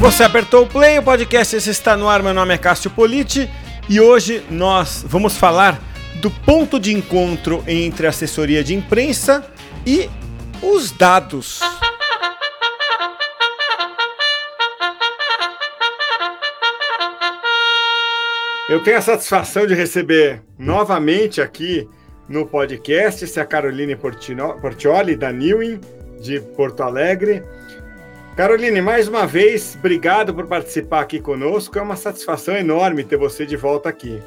Você apertou o play, o podcast está no ar. Meu nome é Cássio Politi e hoje nós vamos falar do ponto de encontro entre a assessoria de imprensa e os dados. Eu tenho a satisfação de receber novamente aqui no podcast a Caroline Portioli, da Newin, de Porto Alegre. Caroline, mais uma vez, obrigado por participar aqui conosco. É uma satisfação enorme ter você de volta aqui.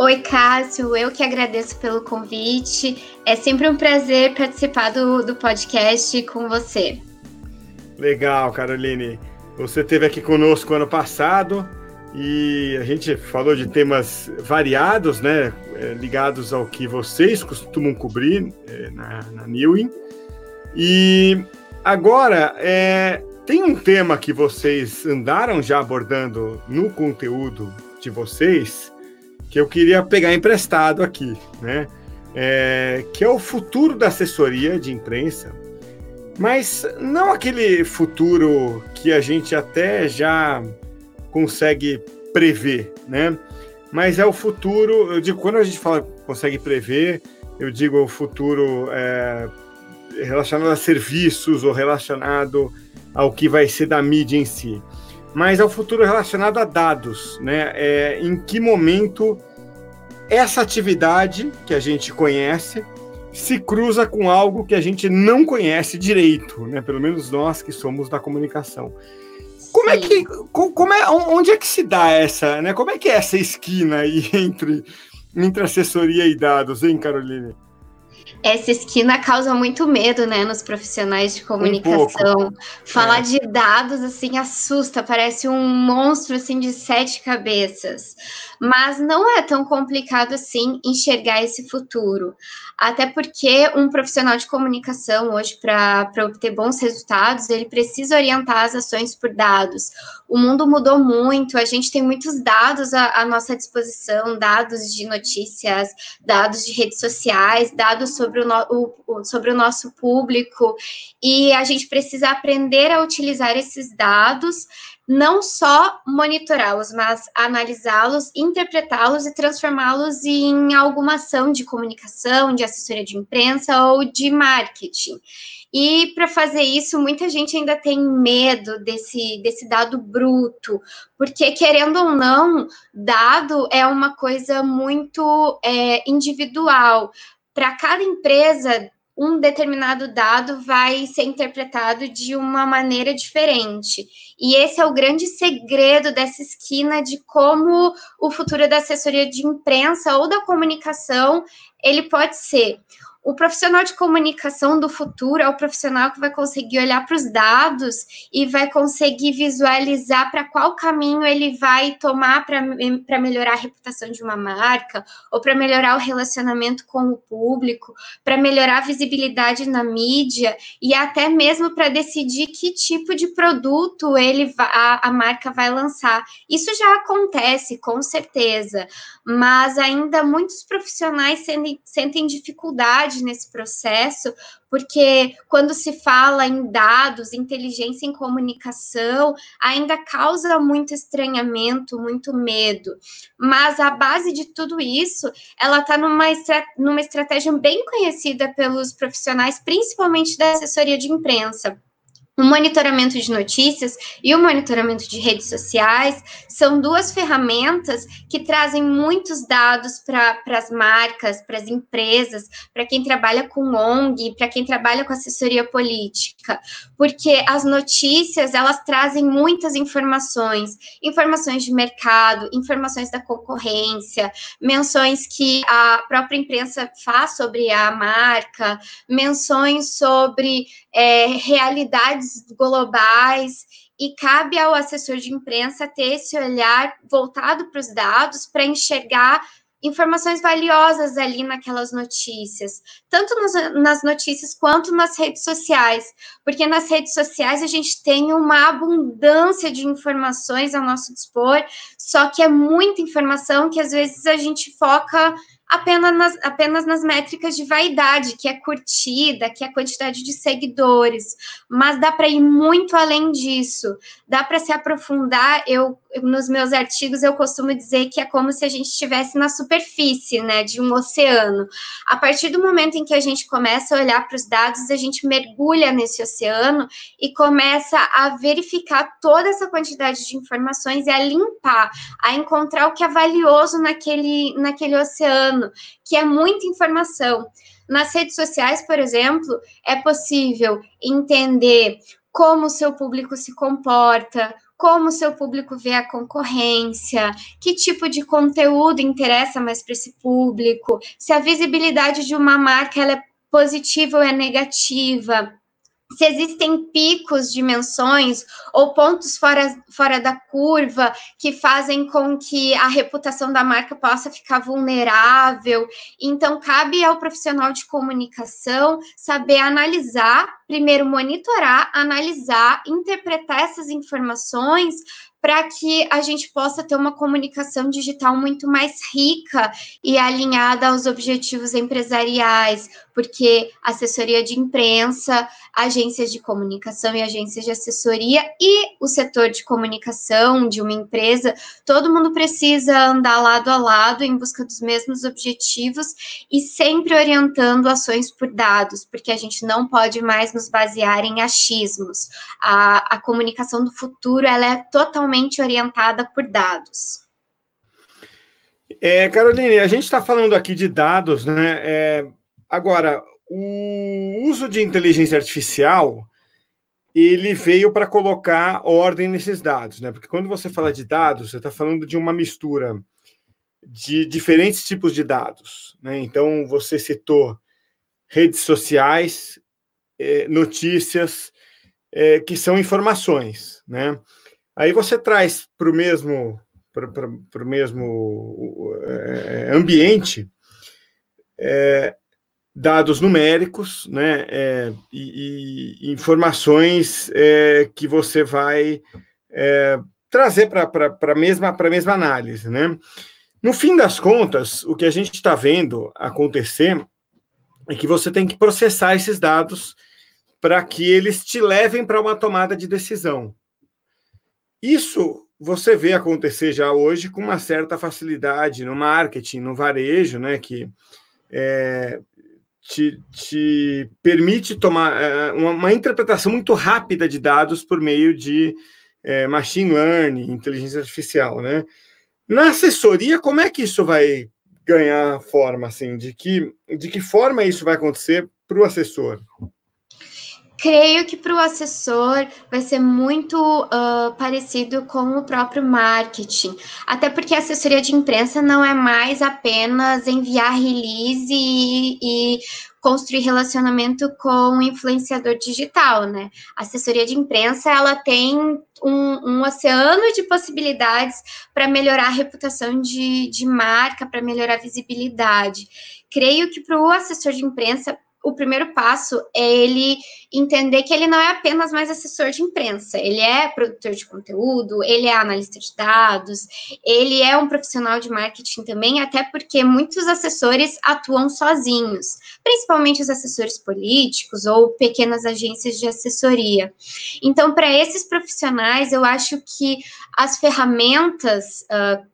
Oi, Cássio, eu que agradeço pelo convite. É sempre um prazer participar do, do podcast com você. Legal, Caroline. Você esteve aqui conosco ano passado e a gente falou de temas variados, né, é, ligados ao que vocês costumam cobrir é, na, na Newin. E agora, é, tem um tema que vocês andaram já abordando no conteúdo de vocês que eu queria pegar emprestado aqui, né? É, que é o futuro da assessoria de imprensa, mas não aquele futuro que a gente até já consegue prever, né? Mas é o futuro, eu digo, quando a gente fala consegue prever, eu digo o futuro é, relacionado a serviços ou relacionado ao que vai ser da mídia em si. Mas é o futuro relacionado a dados, né? É, em que momento essa atividade que a gente conhece se cruza com algo que a gente não conhece direito, né? Pelo menos nós que somos da comunicação. Como é que. Como é, onde é que se dá essa, né? Como é que é essa esquina aí entre, entre assessoria e dados, hein, Caroline? Essa esquina causa muito medo, né, nos profissionais de comunicação. Um Falar é. de dados assim assusta, parece um monstro assim de sete cabeças. Mas não é tão complicado assim enxergar esse futuro. Até porque um profissional de comunicação hoje para obter bons resultados, ele precisa orientar as ações por dados. O mundo mudou muito, a gente tem muitos dados à, à nossa disposição, dados de notícias, dados de redes sociais, dados sobre o, no, o, sobre o nosso público, e a gente precisa aprender a utilizar esses dados, não só monitorá-los, mas analisá-los, interpretá-los e transformá-los em alguma ação de comunicação, de assessoria de imprensa ou de marketing. E para fazer isso, muita gente ainda tem medo desse, desse dado bruto, porque, querendo ou não, dado é uma coisa muito é, individual para cada empresa, um determinado dado vai ser interpretado de uma maneira diferente. E esse é o grande segredo dessa esquina de como o futuro da assessoria de imprensa ou da comunicação ele pode ser. O profissional de comunicação do futuro é o profissional que vai conseguir olhar para os dados e vai conseguir visualizar para qual caminho ele vai tomar para melhorar a reputação de uma marca, ou para melhorar o relacionamento com o público, para melhorar a visibilidade na mídia e até mesmo para decidir que tipo de produto ele a, a marca vai lançar. Isso já acontece, com certeza, mas ainda muitos profissionais sentem, sentem dificuldade nesse processo, porque quando se fala em dados, inteligência em comunicação, ainda causa muito estranhamento, muito medo. Mas a base de tudo isso, ela está numa, estra numa estratégia bem conhecida pelos profissionais, principalmente da assessoria de imprensa o monitoramento de notícias e o monitoramento de redes sociais. São duas ferramentas que trazem muitos dados para as marcas, para as empresas, para quem trabalha com ONG, para quem trabalha com assessoria política, porque as notícias elas trazem muitas informações, informações de mercado, informações da concorrência, menções que a própria imprensa faz sobre a marca, menções sobre é, realidades globais e cabe ao assessor de imprensa ter esse olhar voltado para os dados para enxergar informações valiosas ali naquelas notícias, tanto nas, nas, notícias quanto nas redes sociais, porque nas redes sociais a gente tem uma abundância de informações ao nosso dispor, só que é muita informação que às vezes a gente foca apenas nas, apenas nas métricas de vaidade, que é curtida, que é quantidade de seguidores, mas dá para ir muito além disso, dá para se aprofundar. Eu, nos meus artigos, eu costumo dizer que é como se a gente estivesse na superfície, né, de um oceano. A partir do momento em que a gente começa a olhar para os dados, a gente mergulha nesse oceano e começa a verificar toda essa quantidade de informações e a limpar, a encontrar o que é valioso naquele, naquele oceano que é muita informação. Nas redes sociais, por exemplo, é possível entender como o seu público se comporta, como o seu público vê a concorrência, que tipo de conteúdo interessa mais para esse público, se a visibilidade de uma marca ela é positiva ou é negativa se existem picos de menções ou pontos fora, fora da curva que fazem com que a reputação da marca possa ficar vulnerável. Então, cabe ao profissional de comunicação saber analisar, primeiro monitorar, analisar, interpretar essas informações para que a gente possa ter uma comunicação digital muito mais rica e alinhada aos objetivos empresariais, porque assessoria de imprensa, agências de comunicação e agências de assessoria e o setor de comunicação de uma empresa, todo mundo precisa andar lado a lado em busca dos mesmos objetivos e sempre orientando ações por dados, porque a gente não pode mais nos basear em achismos. A, a comunicação do futuro ela é totalmente totalmente orientada por dados. É, Caroline, a gente está falando aqui de dados, né? É, agora, o uso de inteligência artificial ele veio para colocar ordem nesses dados, né? Porque quando você fala de dados, você está falando de uma mistura de diferentes tipos de dados, né? Então, você citou redes sociais, é, notícias, é, que são informações, né? Aí você traz para o mesmo, para o mesmo é, ambiente é, dados numéricos né, é, e, e, informações é, que você vai é, trazer para a mesma, mesma análise. Né? No fim das contas, o que a gente está vendo acontecer é que você tem que processar esses dados para que eles te levem para uma tomada de decisão. Isso você vê acontecer já hoje com uma certa facilidade no marketing, no varejo, né, que é, te, te, permite tomar é, uma, uma, interpretação muito rápida de dados por meio de é, machine learning, inteligência artificial, né? Na assessoria, como é que isso vai ganhar forma, assim? De que, de que forma isso vai acontecer para o assessor? Creio que para o assessor vai ser muito uh, parecido com o próprio marketing, até porque a assessoria de imprensa não é mais apenas enviar release e, e construir relacionamento com o influenciador digital, né? A assessoria de imprensa ela tem um, um oceano de possibilidades para melhorar a reputação de, de marca, para melhorar a visibilidade. Creio que para o assessor de imprensa o primeiro passo é ele entender que ele não é apenas mais assessor de imprensa, ele é produtor de conteúdo, ele é analista de dados, ele é um profissional de marketing também, até porque muitos assessores atuam sozinhos, principalmente os assessores políticos ou pequenas agências de assessoria. Então, para esses profissionais, eu acho que as ferramentas uh,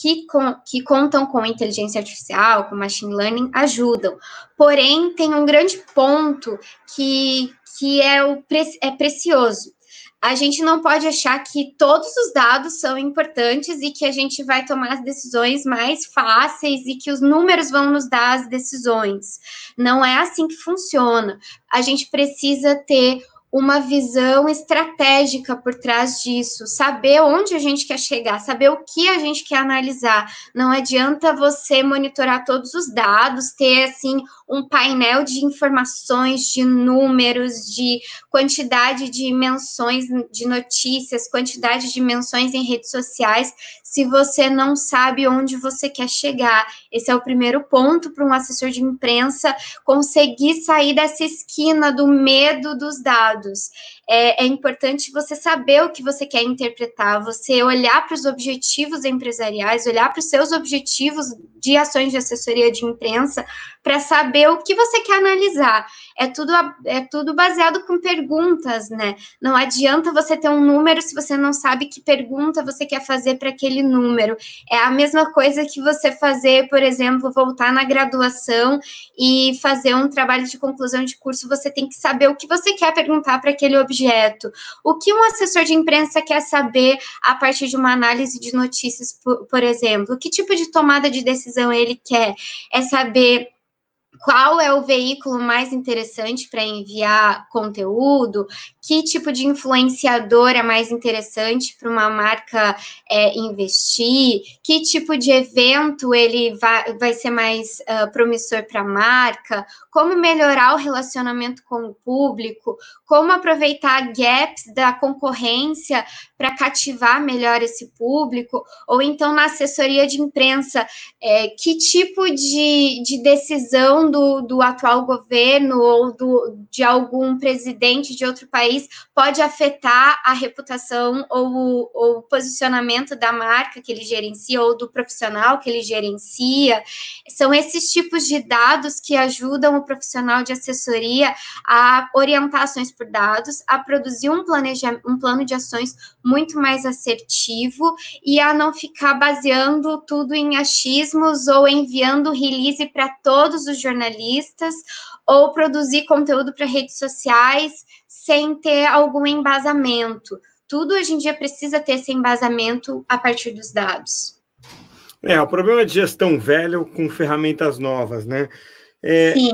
que, com, que contam com inteligência artificial, com machine learning, ajudam. Porém, tem um grande ponto que, que é, o, é precioso. A gente não pode achar que todos os dados são importantes e que a gente vai tomar as decisões mais fáceis e que os números vão nos dar as decisões. Não é assim que funciona. A gente precisa ter uma visão estratégica por trás disso, saber onde a gente quer chegar, saber o que a gente quer analisar. Não adianta você monitorar todos os dados, ter assim um painel de informações, de números, de quantidade de menções de notícias, quantidade de menções em redes sociais, se você não sabe onde você quer chegar. Esse é o primeiro ponto para um assessor de imprensa conseguir sair dessa esquina do medo dos dados. É, é importante você saber o que você quer interpretar, você olhar para os objetivos empresariais, olhar para os seus objetivos de ações de assessoria de imprensa para saber o que você quer analisar. É tudo, é tudo baseado com perguntas, né? Não adianta você ter um número se você não sabe que pergunta você quer fazer para aquele número. É a mesma coisa que você fazer, por exemplo, voltar na graduação e fazer um trabalho de conclusão de curso, você tem que saber o que você quer perguntar para aquele objeto. O que um assessor de imprensa quer saber a partir de uma análise de notícias, por, por exemplo? Que tipo de tomada de decisão ele quer? É saber qual é o veículo mais interessante para enviar conteúdo, que tipo de influenciador é mais interessante para uma marca é, investir, que tipo de evento ele vai, vai ser mais uh, promissor para a marca, como melhorar o relacionamento com o público, como aproveitar gaps da concorrência para cativar melhor esse público, ou então na assessoria de imprensa, é, que tipo de, de decisão do, do atual governo ou do, de algum presidente de outro país pode afetar a reputação ou, ou o posicionamento da marca que ele gerencia ou do profissional que ele gerencia. São esses tipos de dados que ajudam o profissional de assessoria a orientar ações por dados, a produzir um, um plano de ações muito mais assertivo e a não ficar baseando tudo em achismos ou enviando release para todos os jornalistas ou produzir conteúdo para redes sociais sem ter algum embasamento. Tudo hoje em dia precisa ter esse embasamento a partir dos dados. É, o problema de gestão velho com ferramentas novas, né? É, Sim.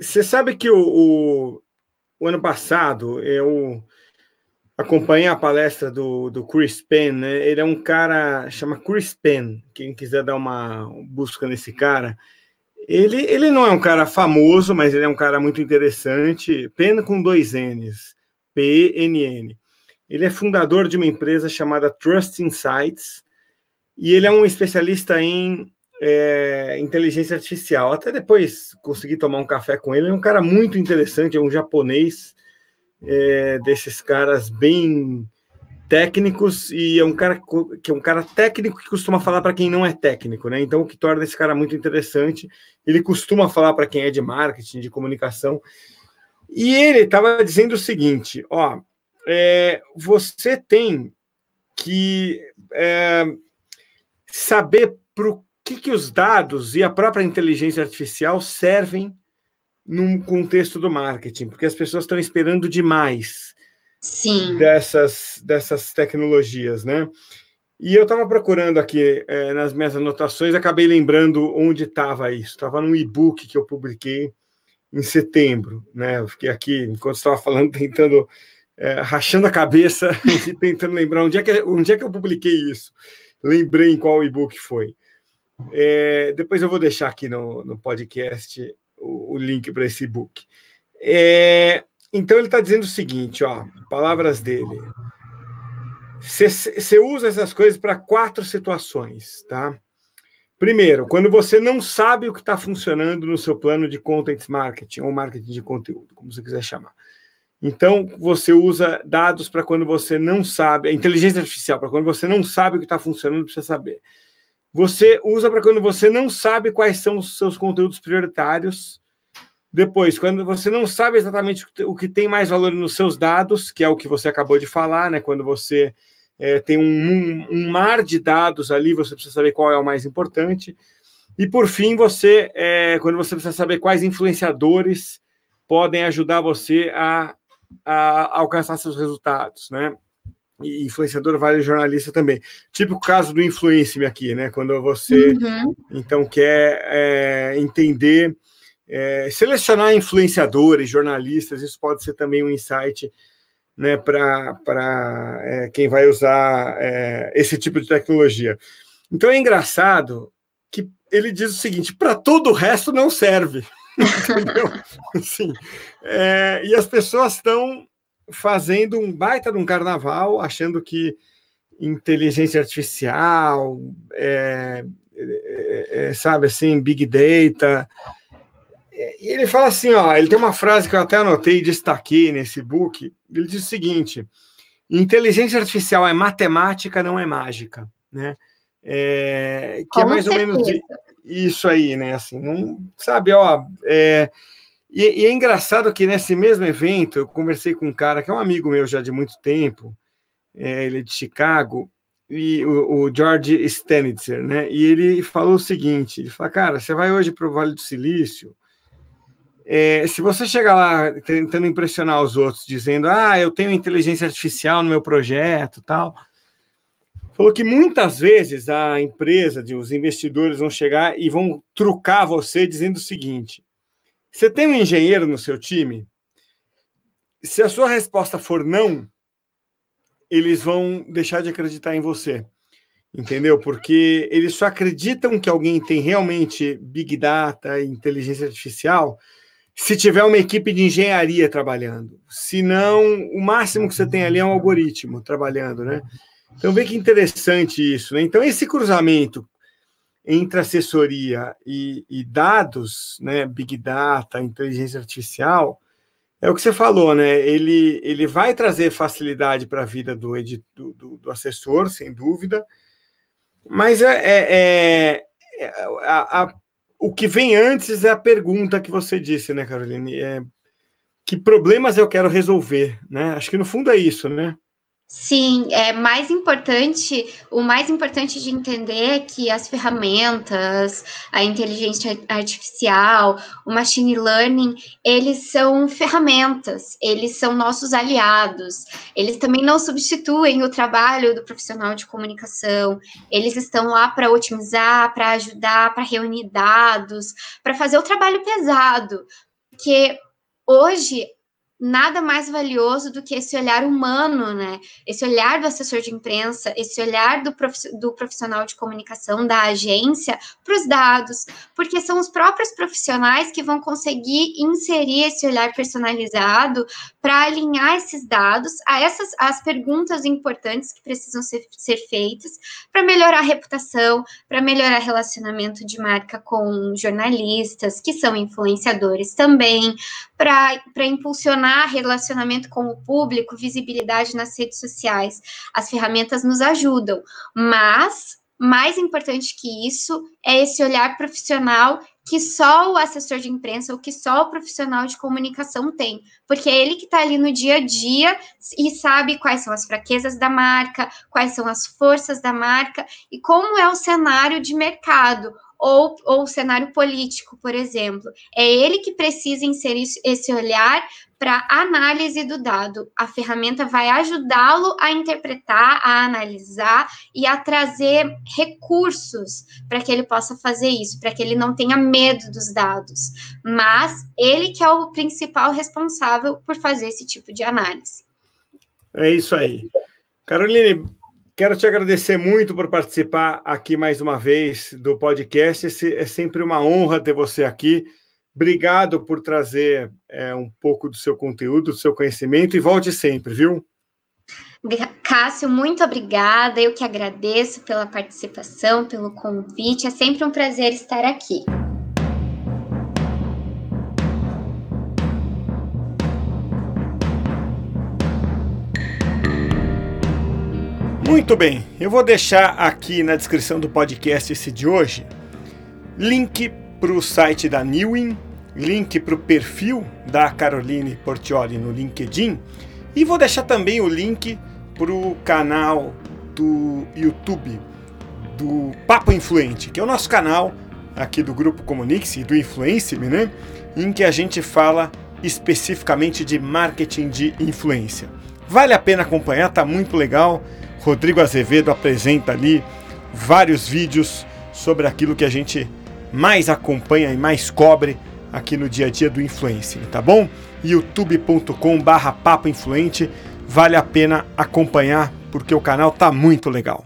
Você sabe que o, o, o ano passado eu acompanhei a palestra do, do Chris Penn, né? Ele é um cara, chama Chris Penn, quem quiser dar uma busca nesse cara. Ele, ele não é um cara famoso, mas ele é um cara muito interessante. Penn com dois N's, P-N-N. Ele é fundador de uma empresa chamada Trust Insights e ele é um especialista em é, inteligência artificial. Até depois consegui tomar um café com ele. É um cara muito interessante, é um japonês é, desses caras bem técnicos e é um cara que é um cara técnico que costuma falar para quem não é técnico, né? Então o que torna esse cara muito interessante, ele costuma falar para quem é de marketing, de comunicação. E ele estava dizendo o seguinte: ó, é, você tem que é, saber para o que, que os dados e a própria inteligência artificial servem num contexto do marketing, porque as pessoas estão esperando demais Sim. dessas, dessas tecnologias, né? E eu estava procurando aqui é, nas minhas anotações, acabei lembrando onde estava isso. Estava num e-book que eu publiquei em setembro, né? Eu fiquei aqui, enquanto estava falando, tentando, é, rachando a cabeça e tentando lembrar onde é, que, onde é que eu publiquei isso. Lembrei em qual e-book foi. É, depois eu vou deixar aqui no, no podcast o, o link para esse e-book. É, então ele está dizendo o seguinte, ó, palavras dele. Você usa essas coisas para quatro situações, tá? Primeiro, quando você não sabe o que está funcionando no seu plano de content marketing ou marketing de conteúdo, como você quiser chamar. Então, você usa dados para quando você não sabe, inteligência artificial, para quando você não sabe o que está funcionando, precisa saber. Você usa para quando você não sabe quais são os seus conteúdos prioritários. Depois, quando você não sabe exatamente o que tem mais valor nos seus dados, que é o que você acabou de falar, né? Quando você é, tem um, um, mar de dados ali, você precisa saber qual é o mais importante. E por fim, você, é, quando você precisa saber quais influenciadores podem ajudar você a, a alcançar seus resultados, né? E influenciador vale jornalista também. Tipo o caso do Influence Me aqui, né? Quando você uhum. então quer é, entender, é, selecionar influenciadores, jornalistas, isso pode ser também um insight né, para é, quem vai usar é, esse tipo de tecnologia. Então é engraçado que ele diz o seguinte: para todo o resto não serve. Entendeu? Assim, é, e as pessoas estão fazendo um baita de um carnaval, achando que inteligência artificial, é, é, é, sabe assim, big data, E ele fala assim, ó, ele tem uma frase que eu até anotei e destaquei nesse book. Ele diz o seguinte: inteligência artificial é matemática, não é mágica, né? É, que é Com é mais certeza. ou menos isso aí, né? Assim, não sabe, ó. É, e, e, é engraçado que nesse mesmo evento eu conversei com um cara que é um amigo meu já de muito tempo, é, ele é de Chicago, e o, o George Stanitzer, né? E ele falou o seguinte: ele fala, cara, você vai hoje para o Vale do Silício. É, se você chegar lá tentando impressionar os outros, dizendo, ah, eu tenho inteligência artificial no meu projeto, tal, falou que muitas vezes a empresa, os investidores vão chegar e vão trucar você dizendo o seguinte: você tem um engenheiro no seu time? Se a sua resposta for não, eles vão deixar de acreditar em você. Entendeu? Porque eles só acreditam que alguém tem realmente big data, inteligência artificial, se tiver uma equipe de engenharia trabalhando. Se não, o máximo que você tem ali é um algoritmo trabalhando, né? Então, vê que interessante isso, né? Então, esse cruzamento entre assessoria e, e dados, né, big data, inteligência artificial, é o que você falou, né? Ele, ele vai trazer facilidade para a vida do, do, do, assessor, sem dúvida, mas é, é, é, é a, a, o que vem antes é a pergunta que você disse, né, Caroline? É, que problemas eu quero resolver, né? Acho que no fundo é isso, né? Sim, é mais importante, o mais importante de entender é que as ferramentas, a inteligência artificial, o machine learning, eles são ferramentas, eles são nossos aliados. Eles também não substituem o trabalho do profissional de comunicação. Eles estão lá para otimizar, para ajudar, para reunir dados, para fazer o trabalho pesado. Porque hoje nada mais valioso do que esse olhar humano, né? Esse olhar do assessor de imprensa, esse olhar do, do profissional de comunicação da agência para os dados, porque são os próprios profissionais que vão conseguir inserir esse olhar personalizado para alinhar esses dados a essas as perguntas importantes que precisam ser, ser feitas para melhorar a reputação, para melhorar relacionamento de marca com jornalistas que são influenciadores também, para impulsionar relacionamento com o público, visibilidade nas redes sociais. As ferramentas nos ajudam, mas mais importante que isso é esse olhar profissional que só o assessor de imprensa ou que só o profissional de comunicação tem, porque é ele que está ali no dia a dia e sabe quais são as fraquezas da marca, quais são as forças da marca e como é o cenário de mercado, ou, ou o cenário político, por exemplo. É ele que precisa inserir esse olhar para análise do dado. A ferramenta vai ajudá-lo a interpretar, a analisar e a trazer recursos para que ele possa fazer isso, para que ele não tenha medo dos dados. Mas ele que é o principal responsável por fazer esse tipo de análise. É isso aí. Caroline, Quero te agradecer muito por participar aqui mais uma vez do podcast. É sempre uma honra ter você aqui. Obrigado por trazer é, um pouco do seu conteúdo, do seu conhecimento e volte sempre, viu? Cássio, muito obrigada. Eu que agradeço pela participação, pelo convite. É sempre um prazer estar aqui. Muito bem, eu vou deixar aqui na descrição do podcast esse de hoje link para o site da Newin, link para o perfil da Caroline Portioli no LinkedIn e vou deixar também o link para o canal do YouTube do Papo Influente, que é o nosso canal aqui do Grupo Comunix e do Influence, né? Em que a gente fala especificamente de marketing de influência. Vale a pena acompanhar, tá muito legal. Rodrigo Azevedo apresenta ali vários vídeos sobre aquilo que a gente mais acompanha e mais cobre aqui no dia a dia do influencer, tá bom? youtube.com/barra papo influente vale a pena acompanhar porque o canal tá muito legal.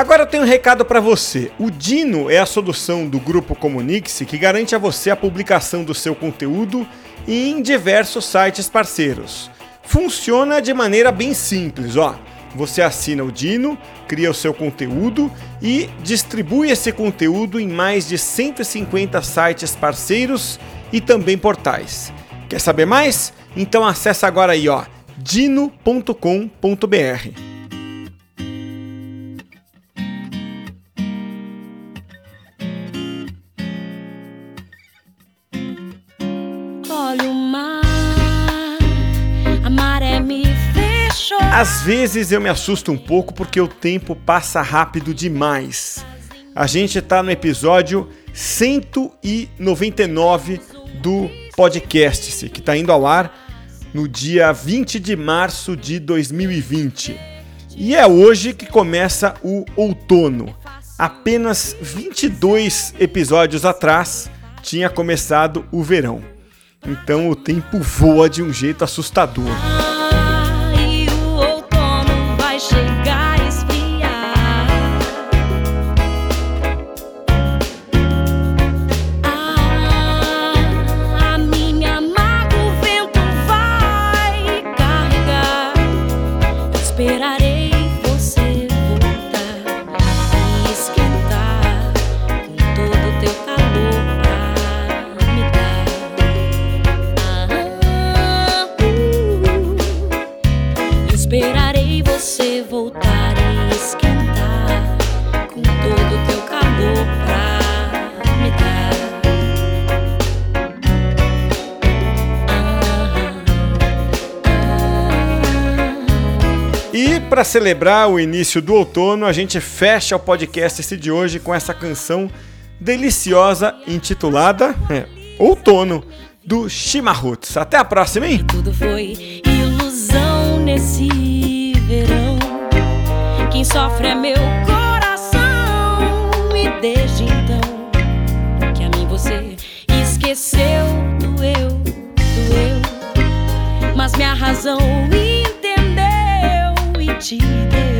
Agora eu tenho um recado para você. O Dino é a solução do grupo Comunix que garante a você a publicação do seu conteúdo em diversos sites parceiros. Funciona de maneira bem simples, ó. você assina o Dino, cria o seu conteúdo e distribui esse conteúdo em mais de 150 sites parceiros e também portais. Quer saber mais? Então acessa agora aí, ó, dino.com.br. Às vezes eu me assusto um pouco porque o tempo passa rápido demais. A gente está no episódio 199 do podcast, que está indo ao ar no dia 20 de março de 2020. E é hoje que começa o outono. Apenas 22 episódios atrás tinha começado o verão. Então o tempo voa de um jeito assustador. Para celebrar o início do outono, a gente fecha o podcast esse de hoje com essa canção deliciosa intitulada é, Outono do Chimarruts. Até a próxima, hein? Tudo foi ilusão nesse verão. Quem sofre é meu coração e desde então que a mim você esqueceu do eu, do eu. Mas minha razão te deu